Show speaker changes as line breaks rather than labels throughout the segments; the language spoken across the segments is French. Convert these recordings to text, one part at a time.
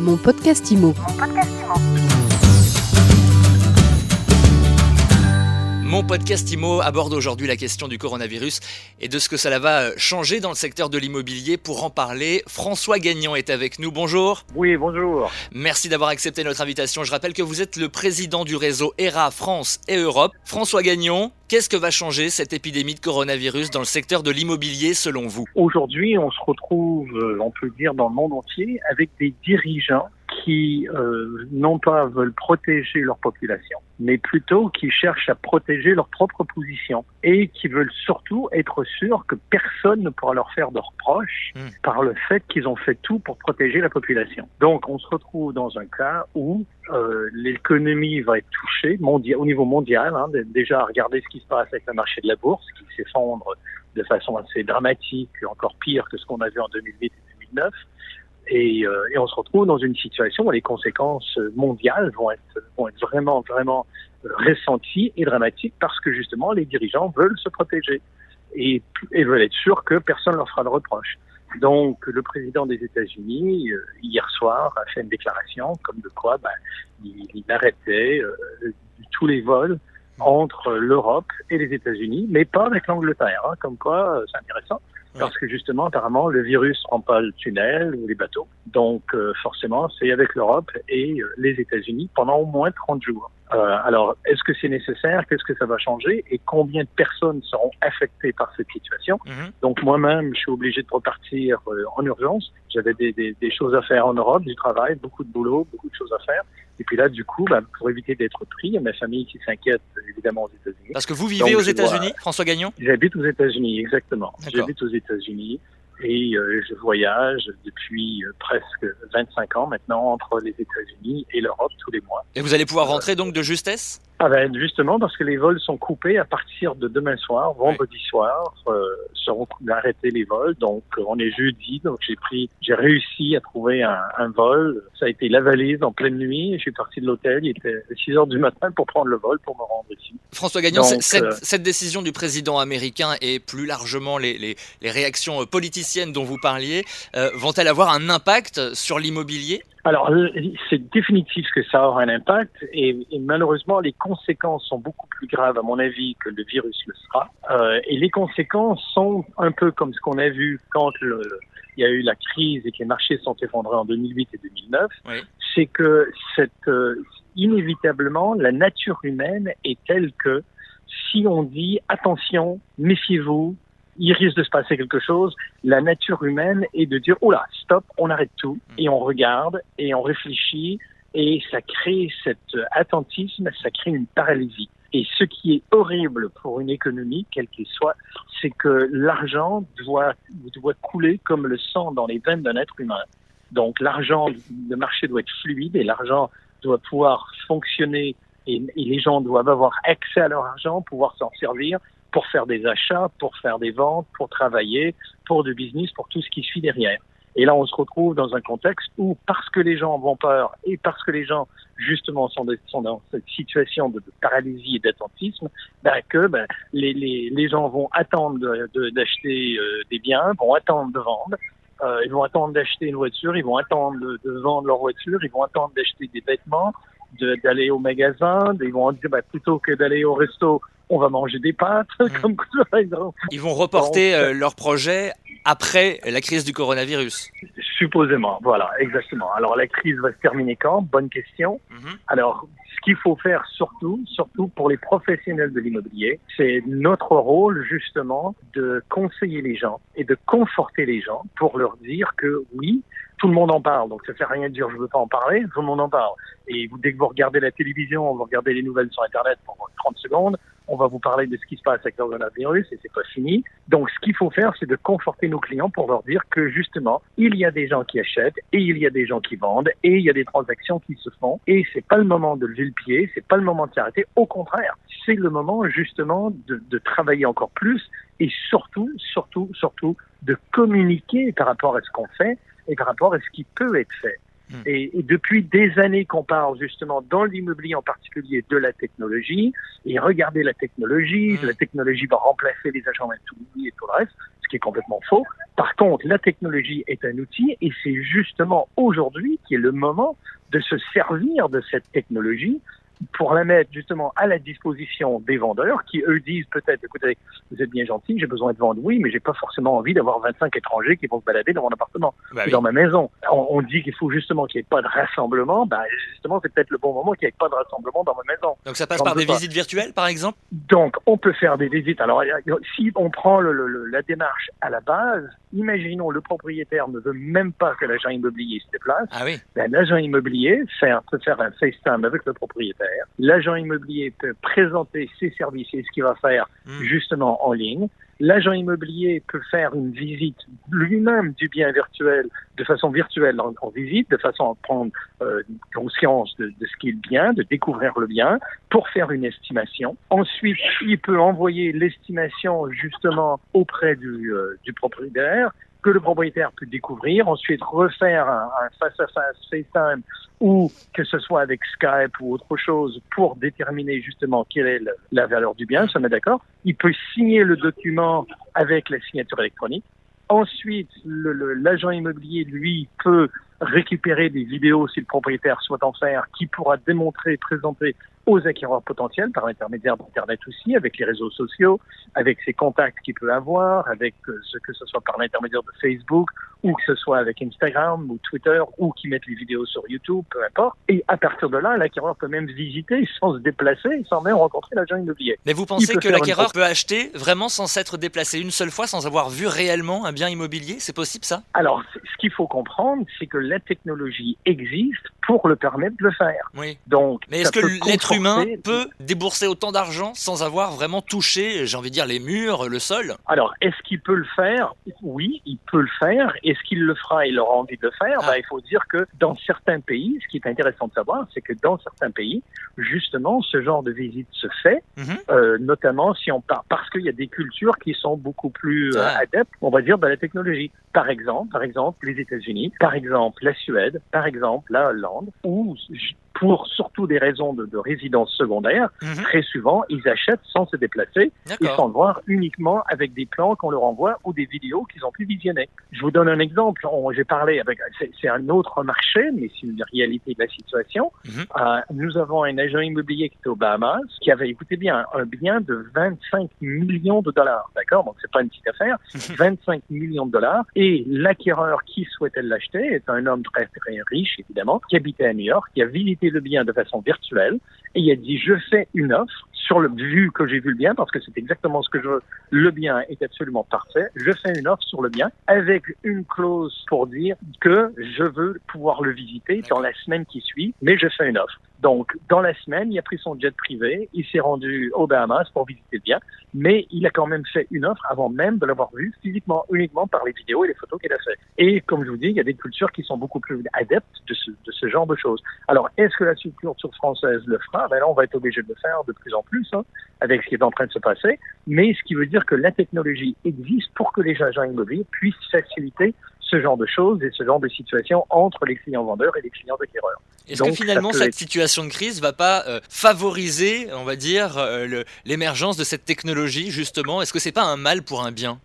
Mon podcast IMO.
IMO aborde aujourd'hui la question du coronavirus et de ce que cela va euh, changer dans le secteur de l'immobilier. Pour en parler, François Gagnon est avec nous. Bonjour.
Oui, bonjour.
Merci d'avoir accepté notre invitation. Je rappelle que vous êtes le président du réseau ERA France et Europe. François Gagnon, qu'est-ce que va changer cette épidémie de coronavirus dans le secteur de l'immobilier selon vous?
Aujourd'hui, on se retrouve, euh, on peut dire, dans le monde entier avec des dirigeants qui euh, non pas veulent protéger leur population, mais plutôt qui cherchent à protéger leur propre position et qui veulent surtout être sûrs que personne ne pourra leur faire de reproches
Hmm.
par le fait qu'ils ont fait tout pour protéger la population. Donc on se retrouve dans un cas où euh, l'économie va être touchée mondia- au niveau mondial. Hein, déjà, regardez ce qui se passe avec le marché de la bourse qui s'effondre de façon assez dramatique, encore pire que ce qu'on a vu en 2008 et 2009. Et, euh, et on se retrouve dans une situation où les conséquences mondiales vont être, vont être vraiment, vraiment ressenties et dramatiques parce que justement les dirigeants veulent se protéger et, veulent être sûrs que personne ne leur fera de reproche. Donc le président des États-Unis, euh, hier soir, a fait une déclaration comme de quoi ben, il, il arrêtait euh, tous les vols entre l'Europe et les États-Unis, mais pas avec l'Angleterre. hein, comme quoi, euh, c'est intéressant. Parce que justement, apparemment, le virus prend pas le tunnel ou les bateaux. Donc, euh, forcément, c'est avec l'Europe et euh, les États-Unis pendant au moins 30 jours. Euh, alors, est-ce que c'est nécessaire? Qu'est-ce que ça va changer? Et combien de personnes seront affectées par cette situation?
Mhm.
Donc, moi-même, je suis obligé de repartir euh, en urgence. J'avais des, des, des choses à faire en Europe, du travail, beaucoup de boulot, beaucoup de choses à faire. Et puis là, du coup, bah, pour éviter d'être pris, il y a ma famille qui s'inquiète, évidemment, aux États-Unis.
Parce que vous vivez
Donc,
aux États-Unis, François Gagnon?
J'habite aux États-Unis, exactement. J'habite aux États-Unis et euh, je voyage depuis euh, presque 25 ans maintenant entre les États-Unis et l'Europe tous les mois.
Et vous allez pouvoir rentrer donc de justesse?
Ah ben justement parce que les vols sont coupés à partir de demain soir, vendredi soir euh, seront arrêtés les vols. Donc on est jeudi, donc j'ai pris, j'ai réussi à trouver un, un vol. Ça a été la valise en pleine nuit. Je suis parti de l'hôtel, il était 6 heures du matin pour prendre le vol pour me rendre ici.
François Gagnon,
Donc,
cette,
euh,
cette décision du président américain et plus largement les, les- les réactions politiciennes dont vous parliez euh, vont-elles avoir un impact sur l'immobilier?
Alors, euh, c'est définitif que ça aura un impact et, et malheureusement, les conséquences sont beaucoup plus graves, à mon avis, que le virus le sera. Euh, et les conséquences sont un peu comme ce qu'on a vu quand le, il y a eu la crise et que les marchés sont effondrés en 2008 et 2009.
Oui.
C'est que cette, euh, inévitablement, la nature humaine est telle que si on dit attention, méfiez-vous, il risque de se passer quelque chose, la nature humaine est de dire oh là, stop, on arrête tout et on regarde et on réfléchit et ça crée cet attentisme, ça crée une paralysie. Et ce qui est horrible pour une économie, quelle qu'elle soit, c'est que l'argent doit, doit couler comme le sang dans les veines d'un être humain. Donc l'argent, le marché doit être fluide et l'argent doit pouvoir fonctionner et, et les gens doivent avoir accès à leur argent, pouvoir s'en servir pour faire des achats, pour faire des ventes, pour travailler, pour du business, pour tout ce qui suit derrière. Et là, on se retrouve dans un contexte où, parce que les gens ont peur et parce que les gens, justement, sont, dans cette situation de, paralysie et d'attentisme, ben, que ben, les, gens vont attendre d'acheter euh, des biens, vont attendre de vendre, euh, ils vont attendre d'acheter une voiture, ils vont attendre de, vendre leur voiture, ils vont attendre d'acheter des vêtements, d'aller au magasin, ils vont dire ben, plutôt que d'aller au resto, on va manger des pâtes, comme ça, par exemple.
Ils vont reporter
Donc,
euh, leur projet après la crise du coronavirus.
Supposément, voilà, exactement. Alors la crise va se terminer quand? Bonne question.
Mhm.
Alors, ce qu'il faut faire surtout, surtout pour les professionnels de l'immobilier, c'est notre rôle justement de conseiller les gens et de conforter les gens pour leur dire que oui, tout le monde en parle. Donc ça fait rien de dire je veux pas en parler, tout le monde en parle. Et vous, dès que vous regardez la télévision, vous regardez les nouvelles sur Internet pendant 30 secondes, on va vous parler de ce qui se passe avec le coronavirus et c'est pas fini. Donc, ce qu'il faut faire, c'est de conforter nos clients pour leur dire que justement, il y a des gens qui achètent et il y a des gens qui vendent et il y a des transactions qui se font et c'est pas le moment de lever le pied, c'est pas le moment de s'arrêter. Au contraire, c'est le moment justement de, de travailler encore plus et surtout, surtout, surtout de communiquer par rapport à ce qu'on fait et par rapport à ce qui peut être fait. Hmm. Et, depuis des années qu'on parle justement dans l'immobilier en particulier de la technologie, et regardez la technologie, hmm. la technologie va remplacer les agents immobiliers et tout le reste, ce qui est complètement faux. Par contre, la technologie est un outil et c'est justement aujourd'hui qui est le moment de se servir de cette technologie pour la mettre justement à la disposition des vendeurs qui eux disent peut-être écoutez vous êtes bien gentil j'ai besoin de vendre. Oui mais j'ai pas forcément envie d'avoir 25 étrangers qui vont se balader dans mon appartement bah dans ma maison. On, dit qu'il faut justement qu'il n'y ait pas de rassemblement. Bah justement c'est peut-être le bon moment qu'il n'y ait pas de rassemblement dans ma maison.
Donc ça passe par des visites virtuelles par exemple?
Donc on peut faire des visites. Alors si on prend le, la démarche à la base imaginons le propriétaire ne veut même pas que l'agent immobilier se déplace.
Ah oui.
ben, l'agent immobilier peut faire un FaceTime avec le propriétaire L'agent immobilier peut présenter ses services et ce qu'il va faire hmm. justement en ligne. L'agent immobilier peut faire une visite lui-même du bien virtuel de façon virtuelle en, visite, de façon à prendre euh, conscience de, ce qu'est le bien, de découvrir le bien, pour faire une estimation. Ensuite, il peut envoyer l'estimation justement auprès du, euh, du propriétaire que le propriétaire peut découvrir, ensuite refaire un, face-à-face FaceTime ou que ce soit avec Skype ou autre chose pour déterminer justement quelle est la valeur du bien, ça met d'accord. Il peut signer le document avec la signature électronique. Ensuite, l'agent immobilier, lui, peut récupérer des vidéos si le propriétaire souhaite en faire, qui pourra démontrer, présenter aux acquéreurs potentiels par l'intermédiaire d'Internet aussi, avec les réseaux sociaux, avec ses contacts qu'il peut avoir, avec euh, ce que ce soit par l'intermédiaire de Facebook ou que ce soit avec Instagram ou Twitter ou qui mettent les vidéos sur YouTube, peu importe. Et à partir de là, l'acquéreur peut même visiter sans se déplacer, sans même rencontrer l'agent immobilier.
Mais vous pensez que l'acquéreur peut acheter vraiment sans s'être déplacé une seule fois, sans avoir vu réellement un bien immobilier? C'est possible ça?
Alors, ce qu'il faut comprendre, c'est que la technologie existe pour le permettre de le faire.
Oui. Donc, mais est-ce que l'être humain peut débourser autant d'argent sans avoir vraiment touché, j'ai envie de dire, les murs, le sol?
Alors, est-ce qu'il peut le faire? Oui, il peut le faire. Est-ce qu'il le fera et il aura envie de le faire? Ah. ben, Il faut dire que dans certains pays, ce qui est intéressant de savoir, c'est que dans certains pays, justement, ce genre de visite se fait, mhm. euh, notamment si on part, parce qu'il y a des cultures qui sont beaucoup plus euh, ah. adeptes, on va dire, de la technologie. Par exemple, par exemple, les États-Unis, par exemple, la Suède, par exemple, la Hollande, où pour surtout des raisons de, de résidence secondaire, mhm. très souvent, ils achètent sans se déplacer et sans le voir uniquement avec des plans qu'on leur envoie ou des vidéos qu'ils ont pu visionner. Je vous donne un exemple. J'ai parlé avec, c'est un autre marché, mais c'est une réalité de la situation. Mhm. Euh, nous avons un agent immobilier qui était aux Bahamas, qui avait, écoutez bien, un bien de 25 millions de dollars. D'accord? Donc, c'est pas une petite affaire. 25 mhm. millions de dollars. Et l'acquéreur qui souhaitait l'acheter est un homme très, très riche, évidemment, qui habitait à New York, qui a visité le bien de façon virtuelle et il a dit je fais une offre sur le vu que j'ai vu le bien parce que c'est exactement ce que je veux. Le bien est absolument parfait. Je fais une offre sur le bien avec une clause pour dire que je veux pouvoir le visiter dans la semaine qui suit, mais je fais une offre. Donc, dans la semaine, il a pris son jet privé, il s'est rendu aux Bahamas pour visiter le bien, mais il a quand même fait une offre avant même de l'avoir vu physiquement, uniquement par les vidéos et les photos qu'il a fait. Et comme je vous dis, il y a des cultures qui sont beaucoup plus adeptes de ce, de ce genre de choses. Alors, est-ce que la culture française le fera? Ben là, on va être obligé de le faire de plus en plus, hein, avec ce qui est en train de se passer. Mais ce qui veut dire que la technologie existe pour que les agents immobiliers puissent faciliter ce genre de choses et ce genre de situations entre les clients vendeurs et les clients acquéreurs.
Est-ce que finalement cette situation de crise va pas euh, favoriser, on va dire, euh, l'émergence de cette technologie justement Est-ce que c'est pas un mal pour un bien?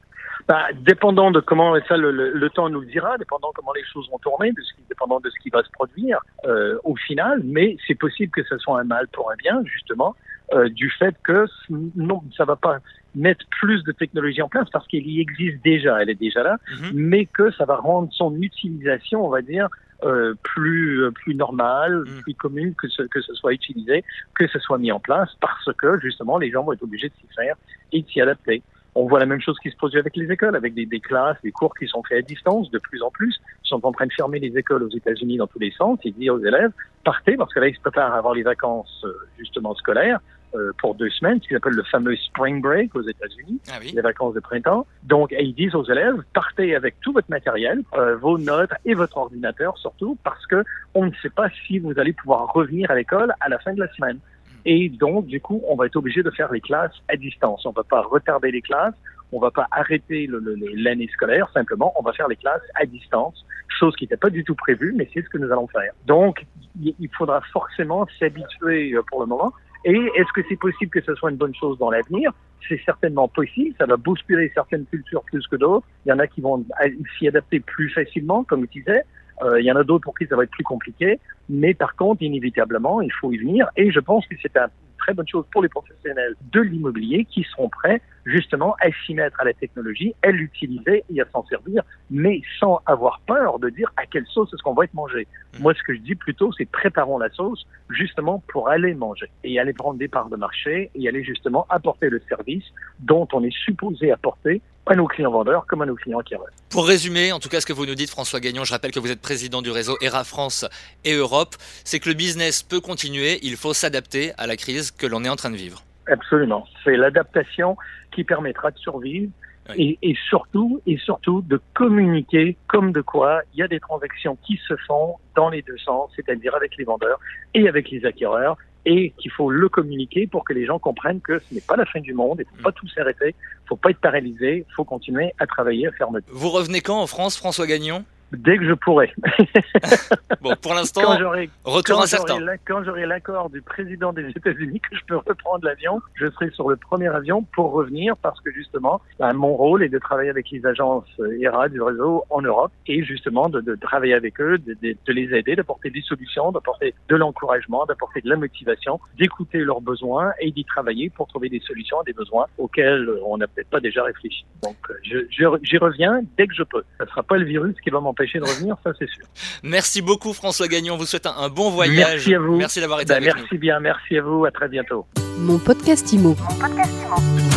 Bah, dépendant de comment, et ça le, le, temps nous le dira, dépendant comment les choses vont tourner, de ce qui, dépendant de ce qui va se produire euh, au final, mais c'est possible que ce soit un mal pour un bien, justement, euh, du fait que non, ça va pas mettre plus de technologie en place parce qu'elle y existe déjà, elle est déjà là, mhm. mais que ça va rendre son utilisation, on va dire, euh, plus euh, plus normale, mhm. plus commune que ce, que ce soit utilisé, que ce soit mis en place parce que justement les gens vont être obligés de s'y faire et de s'y adapter. On voit la même chose qui se produit avec les écoles, avec des, des, classes, des cours qui sont faits à distance de plus en plus. Ils sont en train de fermer les écoles aux États-Unis dans tous les sens. Ils disent aux élèves, partez, parce que là, ils se préparent à avoir les vacances euh, justement scolaires euh, pour deux semaines, ce qu'ils appellent le fameux spring break aux États-Unis, ah les vacances de printemps. Donc, ils disent aux élèves, partez avec tout votre matériel, euh, vos notes et votre ordinateur surtout, parce que on ne sait pas si vous allez pouvoir revenir à l'école à la fin de la semaine. Et donc, du coup, on va être obligé de faire les classes à distance. On ne va pas retarder les classes on va pas arrêter l'année scolaire, simplement, on va faire les classes à distance, chose qui n'était pas du tout prévue, mais c'est ce que nous allons faire. Donc, il faudra forcément s'habituer euh, pour le moment. Et est-ce que c'est possible que ce soit une bonne chose dans l'avenir? C'est certainement possible. Ça va bousculer certaines cultures plus que d'autres. Il y en a qui vont s'y adapter plus facilement, comme je disais. Euh, il y en a d'autres pour qui ça va être plus compliqué. Mais par contre, inévitablement, il faut y venir. Et je pense que c'est une très bonne chose pour les professionnels de l'immobilier qui seront prêts justement à s'y mettre à la technologie, à l'utiliser et à s'en servir, mais sans avoir peur de dire à quelle sauce est-ce qu'on va être mangé. Mmh. Moi, ce que je dis plutôt, c'est préparons la sauce justement pour aller manger et aller prendre des parts de marché et aller justement apporter le service dont on est supposé apporter à nos clients vendeurs comme à nos clients acquéreurs.
Pour résumer, en tout cas, ce que vous nous dites, François Gagnon, je rappelle que vous êtes président du réseau ERA France et Europe, c'est que le business peut continuer, il faut s'adapter à la crise que l'on est en train de vivre.
Absolument. C'est l'adaptation qui permettra de survivre et, et, surtout, et surtout de communiquer comme de quoi il y a des transactions qui se font dans les deux sens, c'est-à-dire avec les vendeurs et avec les acquéreurs, et qu'il faut le communiquer pour que les gens comprennent que ce n'est pas la fin du monde, il ne faut pas tout s'arrêter, il ne faut pas être paralysé, il faut continuer à travailler, à faire notre...
Vous revenez quand en France, François Gagnon?
Dès que je pourrai.
bon, pour l'instant, retour incertain.
Quand j'aurai l'accord du président des États-Unis que je peux reprendre l'avion, je serai sur le premier avion pour revenir parce que justement, ben, mon rôle est de travailler avec les agences ERA du réseau en Europe et justement de, de travailler avec eux, de, de, de les aider, d'apporter des solutions, d'apporter de l'encouragement, d'apporter de la motivation, d'écouter leurs besoins et d'y travailler pour trouver des solutions à des besoins auxquels on n'a peut-être pas déjà réfléchi. Donc, j'y je, reviens dès que je peux. Ce ne sera pas le virus qui va m'empêcher de revenir, ça c'est sûr.
Merci beaucoup François Gagnon, vous souhaite un, bon voyage.
Merci à vous.
Merci d'avoir été ben, avec
merci nous. Merci bien, merci à vous, à très bientôt.
Mon podcast Mon podcast Imo.